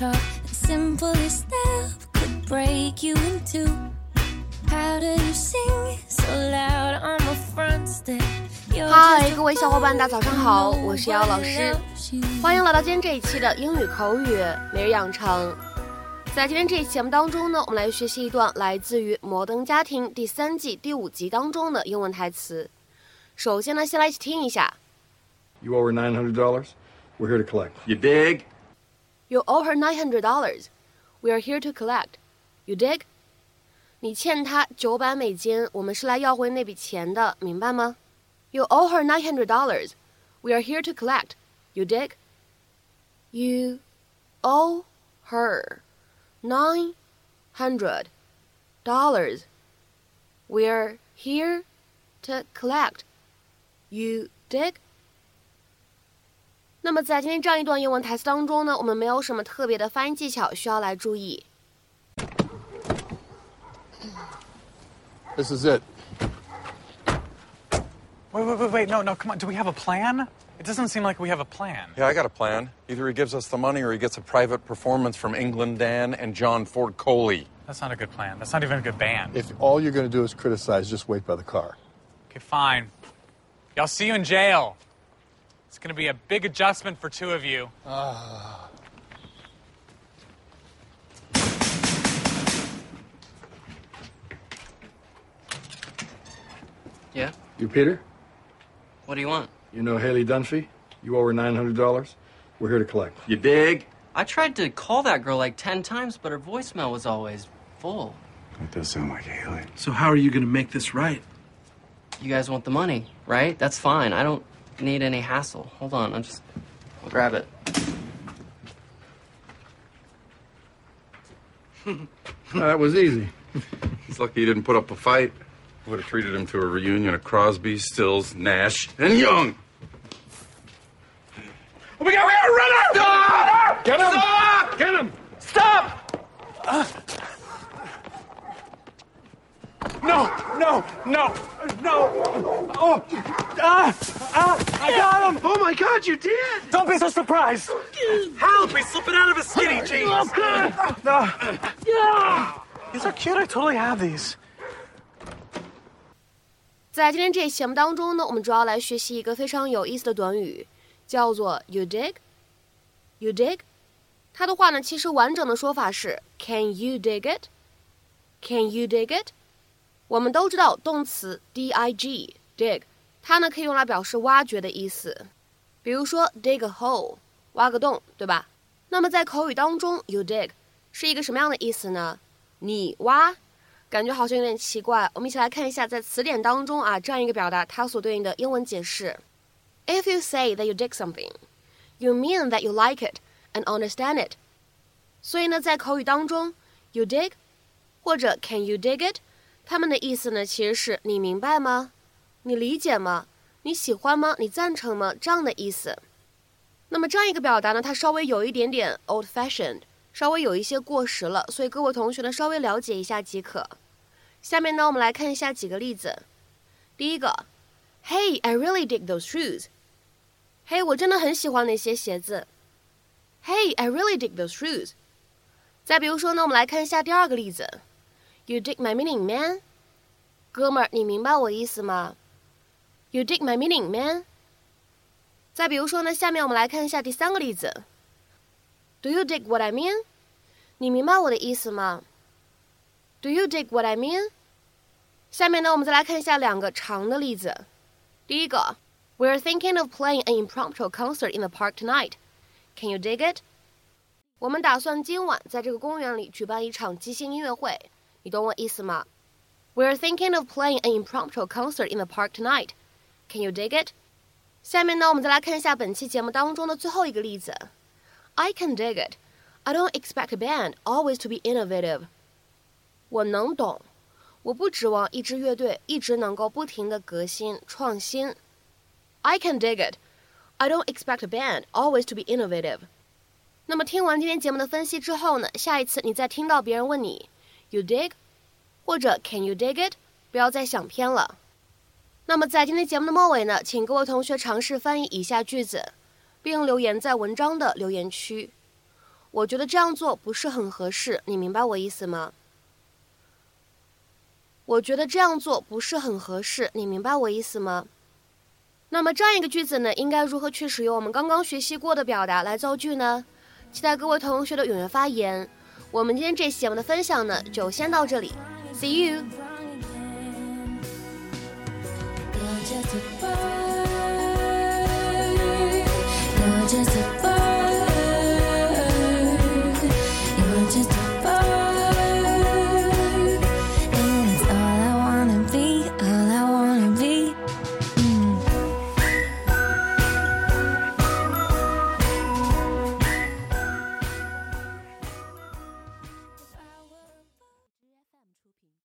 talk. The simplest step could break you in two. How do you sing so loud on the front step? 嗨，各位小伙伴，大家早上好，我是姚老师，欢迎来到今天这一期的英语口语每日养成。在今天这一期节目当中呢，我们来学习一段来自于《摩登家庭》第三季第五集当中的英文台词。首先呢，先来一起听一下。You owe her nine hundred dollars. We're here to collect. You dig? You owe her nine hundred dollars. We are here to collect. You dig? 你欠她九百美金，我们是来要回那笔钱的，明白吗？You owe her nine hundred dollars. We are here to collect. You dig? You owe her nine hundred dollars. We're here to collect. You dig? 那么在今天这样一段英文台词当中呢，我们没有什么特别的发音技巧需要来注意。 This is it. Wait, wait, wait, wait. No, no, come on. Do we have a plan? It doesn't seem like we have a plan. Yeah, I got a plan. Either he gives us the money or he gets a private performance from England Dan and John Ford Coley. That's not a good plan. That's not even a good band. If all you're going to do is criticize, just wait by the car. Okay, fine. I'll see you in jail. It's going to be a big adjustment for two of you. Ah. Yeah? You Peter? What do you want? You know Haley Dunphy? You owe her nine hundred dollars. We're here to collect. You dig? I tried to call that girl like 10 times, but her voicemail was always full. That does sound like Haley. So how are you going to make this right? You guys want the money, right? That's fine. I don't need any hassle. Hold on, I'll just I'll grab it. that was easy. He's lucky he didn't put up a fight. Would have treated him to a reunion of Crosby, Stills, Nash, and Young. Oh, we got, we got a runner! Stop! Get him! Stop! Get him! Stop! Uh, No, no, no, no. Oh, ah, ah, I got him. Oh my god, you did! Don't be so surprised. Help! He's slipping out of his skinny jeans! No. These are cute. I totally have these. 在今天这一期节目当中呢，我们主要来学习一个非常有意思的短语，叫做 you dig。you dig，它的话呢，其实完整的说法是 Can you dig it？Can you dig it？ 我们都知道动词 dig dig，它呢可以用来表示挖掘的意思，比如说 dig a hole，挖个洞，对吧？那么在口语当中，you dig 是一个什么样的意思呢？你挖，感觉好像有点奇怪。我们一起来看一下在词典当中啊这样一个表达它所对应的英文解释。If you say that you dig something, you mean that you like it and understand it。所以呢，在口语当中，you dig 或者 Can you dig it？他们的意思呢，其实是你明白吗？你理解吗？你喜欢吗？你赞成吗？这样的意思。那么这样一个表达呢，它稍微有一点点 old-fashioned，稍微有一些过时了，所以各位同学呢稍微了解一下即可。下面呢，我们来看一下几个例子。第一个，Hey, I really dig those shoes。嘿，我真的很喜欢那些鞋子。Hey, I really dig those shoes。再比如说呢，我们来看一下第二个例子。You dig my meaning, man？哥们儿，你明白我意思吗？You dig my meaning, man？再比如说呢，下面我们来看一下第三个例子。Do you dig what I mean？你明白我的意思吗？Do you dig what I mean？下面呢，我们再来看一下两个长的例子。第一个，We're thinking of playing an impromptu concert in the park tonight. Can you dig it？我们打算今晚在这个公园里举办一场即兴音乐会，你懂我意思吗？We're thinking of playing an impromptu concert in the park tonight. Can you dig it？下面呢，我们再来看一下本期节目当中的最后一个例子。I can dig it. I don't expect a band always to be innovative. 我能懂，我不指望一支乐队一直能够不停的革新创新。I can dig it. I don't expect a band always to be innovative. 那么听完今天节目的分析之后呢，下一次你再听到别人问你 “You dig” 或者 “Can you dig it”，不要再想偏了。那么在今天节目的末尾呢，请各位同学尝试翻译以下句子，并留言在文章的留言区。我觉得这样做不是很合适，你明白我意思吗？我觉得这样做不是很合适，你明白我意思吗？那么这样一个句子呢，应该如何去使用我们刚刚学习过的表达来造句呢？期待各位同学的踊跃发言。我们今天这期节目的分享呢，就先到这里，See you。